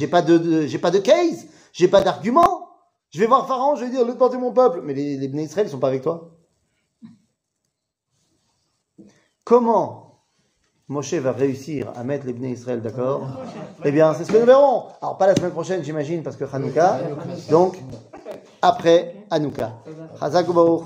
J'ai pas de, j'ai pas de case, j'ai pas d'argument. Je vais voir Pharaon, je vais dire, laisse porter mon peuple. Mais les, les Bnei Israël, ils sont pas avec toi. Comment Moshe va réussir à mettre les Bnei Israël d'accord Eh bien, c'est ce que nous verrons. Alors, pas la semaine prochaine, j'imagine, parce que Hanouka. Donc, après Hanouka. Chazak ou Baruch.